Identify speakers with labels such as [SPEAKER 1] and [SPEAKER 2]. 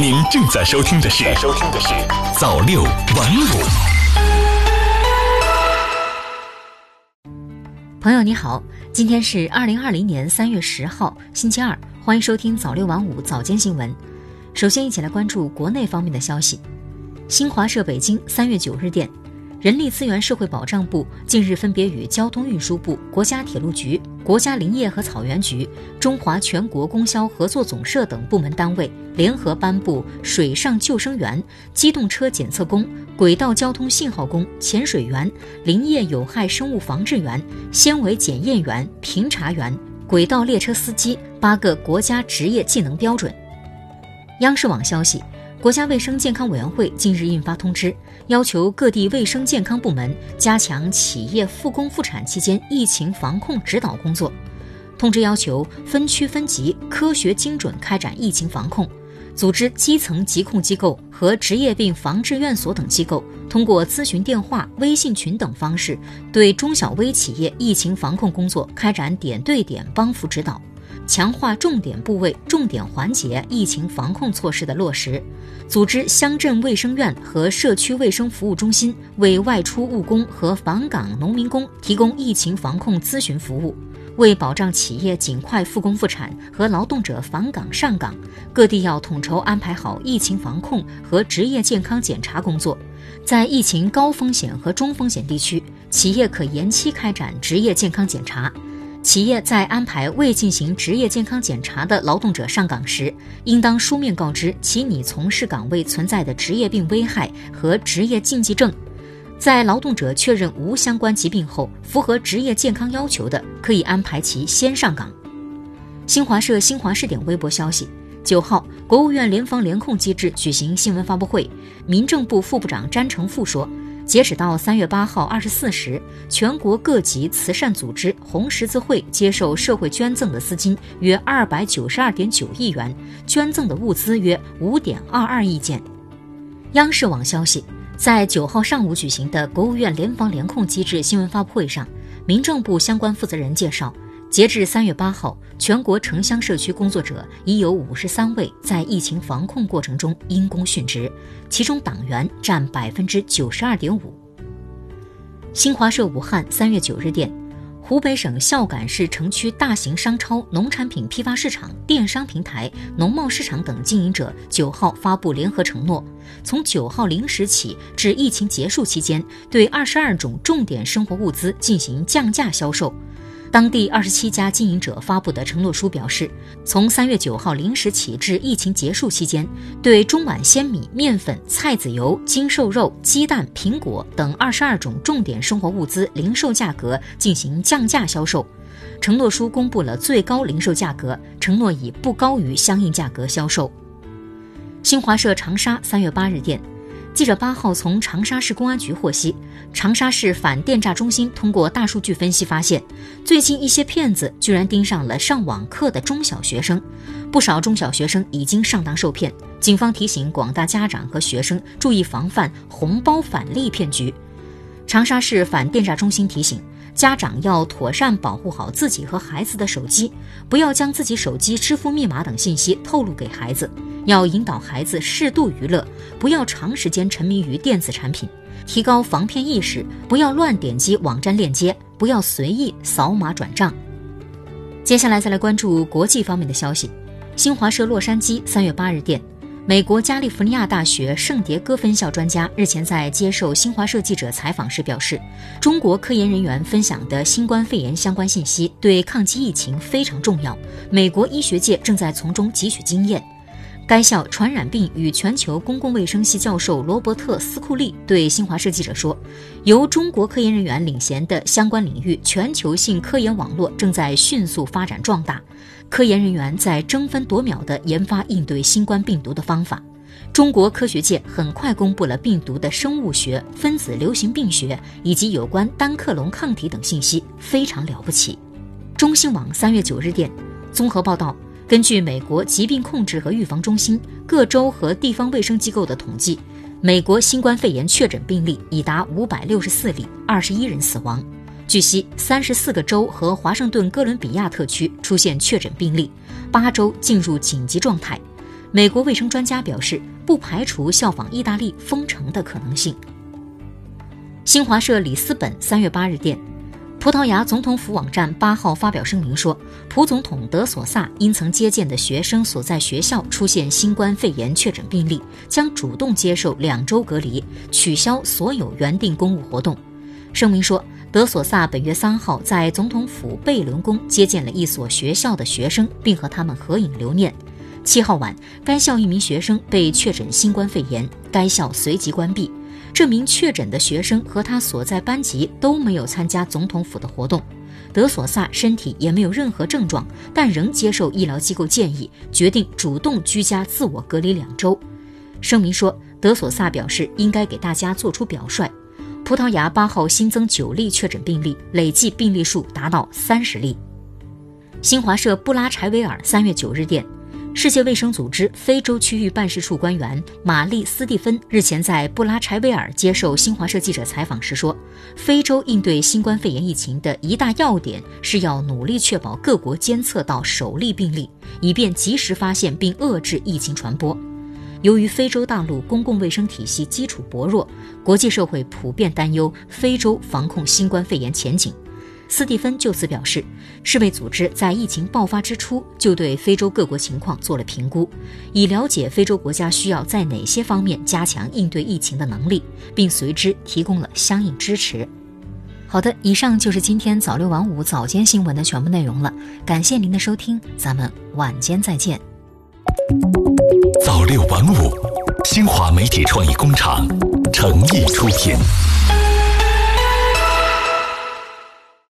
[SPEAKER 1] 您正在收听的是《收听的是早六晚五》。
[SPEAKER 2] 朋友你好，今天是二零二零年三月十号，星期二，欢迎收听早六晚五早间新闻。首先，一起来关注国内方面的消息。新华社北京三月九日电。人力资源社会保障部近日分别与交通运输部、国家铁路局、国家林业和草原局、中华全国供销合作总社等部门单位联合颁布水上救生员、机动车检测工、轨道交通信号工、潜水员、林业有害生物防治员、纤维检验员、评查员、轨道列车司机八个国家职业技能标准。央视网消息。国家卫生健康委员会近日印发通知，要求各地卫生健康部门加强企业复工复产期间疫情防控指导工作。通知要求分区分级、科学精准开展疫情防控，组织基层疾控机构和职业病防治院所等机构，通过咨询电话、微信群等方式，对中小微企业疫情防控工作开展点对点帮扶指导。强化重点部位、重点环节疫情防控措施的落实，组织乡镇卫生院和社区卫生服务中心为外出务工和返岗农民工提供疫情防控咨询服务。为保障企业尽快复工复产和劳动者返岗上岗，各地要统筹安排好疫情防控和职业健康检查工作。在疫情高风险和中风险地区，企业可延期开展职业健康检查。企业在安排未进行职业健康检查的劳动者上岗时，应当书面告知其拟从事岗位存在的职业病危害和职业禁忌症。在劳动者确认无相关疾病后，符合职业健康要求的，可以安排其先上岗。新华社新华视点微博消息：九号，国务院联防联控机制举行新闻发布会，民政部副部长詹成富说。截止到三月八号二十四时，全国各级慈善组织、红十字会接受社会捐赠的资金约二百九十二点九亿元，捐赠的物资约五点二二亿件。央视网消息，在九号上午举行的国务院联防联控机制新闻发布会上，民政部相关负责人介绍。截至三月八号，全国城乡社区工作者已有五十三位在疫情防控过程中因公殉职，其中党员占百分之九十二点五。新华社武汉三月九日电，湖北省孝感市城区大型商超、农产品批发市场、电商平台、农贸市场等经营者九号发布联合承诺，从九号零时起至疫情结束期间，对二十二种重点生活物资进行降价销售。当地二十七家经营者发布的承诺书表示，从三月九号零时起至疫情结束期间，对中碗鲜米、面粉、菜籽油、精瘦肉、鸡蛋、苹果等二十二种重点生活物资零售价格进行降价销售。承诺书公布了最高零售价格，承诺以不高于相应价格销售。新华社长沙三月八日电。记者八号从长沙市公安局获悉，长沙市反电诈中心通过大数据分析发现，最近一些骗子居然盯上了上网课的中小学生，不少中小学生已经上当受骗。警方提醒广大家长和学生注意防范红包返利骗局。长沙市反电诈中心提醒。家长要妥善保护好自己和孩子的手机，不要将自己手机支付密码等信息透露给孩子。要引导孩子适度娱乐，不要长时间沉迷于电子产品，提高防骗意识。不要乱点击网站链接，不要随意扫码转账。接下来再来关注国际方面的消息。新华社洛杉矶三月八日电。美国加利福尼亚大学圣迭戈分校专家日前在接受新华社记者采访时表示，中国科研人员分享的新冠肺炎相关信息对抗击疫情非常重要，美国医学界正在从中汲取经验。该校传染病与全球公共卫生系教授罗伯特·斯库利对新华社记者说：“由中国科研人员领衔的相关领域全球性科研网络正在迅速发展壮大。”科研人员在争分夺秒地研发应对新冠病毒的方法。中国科学界很快公布了病毒的生物学、分子流行病学以及有关单克隆抗体等信息，非常了不起。中新网三月九日电，综合报道，根据美国疾病控制和预防中心各州和地方卫生机构的统计，美国新冠肺炎确诊病例已达五百六十四例，二十一人死亡。据悉，三十四个州和华盛顿哥伦比亚特区出现确诊病例，八州进入紧急状态。美国卫生专家表示，不排除效仿意大利封城的可能性。新华社里斯本三月八日电，葡萄牙总统府网站八号发表声明说，葡总统德索萨因曾接见的学生所在学校出现新冠肺炎确诊病例，将主动接受两周隔离，取消所有原定公务活动。声明说，德索萨本月三号在总统府贝伦宫接见了一所学校的学生，并和他们合影留念。七号晚，该校一名学生被确诊新冠肺炎，该校随即关闭。这名确诊的学生和他所在班级都没有参加总统府的活动。德索萨身体也没有任何症状，但仍接受医疗机构建议，决定主动居家自我隔离两周。声明说，德索萨表示应该给大家做出表率。葡萄牙八号新增九例确诊病例，累计病例数达到三十例。新华社布拉柴维尔三月九日电。世界卫生组织非洲区域办事处官员玛丽·斯蒂芬日前在布拉柴维尔接受新华社记者采访时说：“非洲应对新冠肺炎疫情的一大要点是要努力确保各国监测到首例病例，以便及时发现并遏制疫情传播。由于非洲大陆公共卫生体系基础薄弱，国际社会普遍担忧非洲防控新冠肺炎前景。”斯蒂芬就此表示，世卫组织在疫情爆发之初就对非洲各国情况做了评估，以了解非洲国家需要在哪些方面加强应对疫情的能力，并随之提供了相应支持。好的，以上就是今天早六晚五早间新闻的全部内容了，感谢您的收听，咱们晚间再见。
[SPEAKER 1] 六晚五，新华媒体创意工厂诚意出品。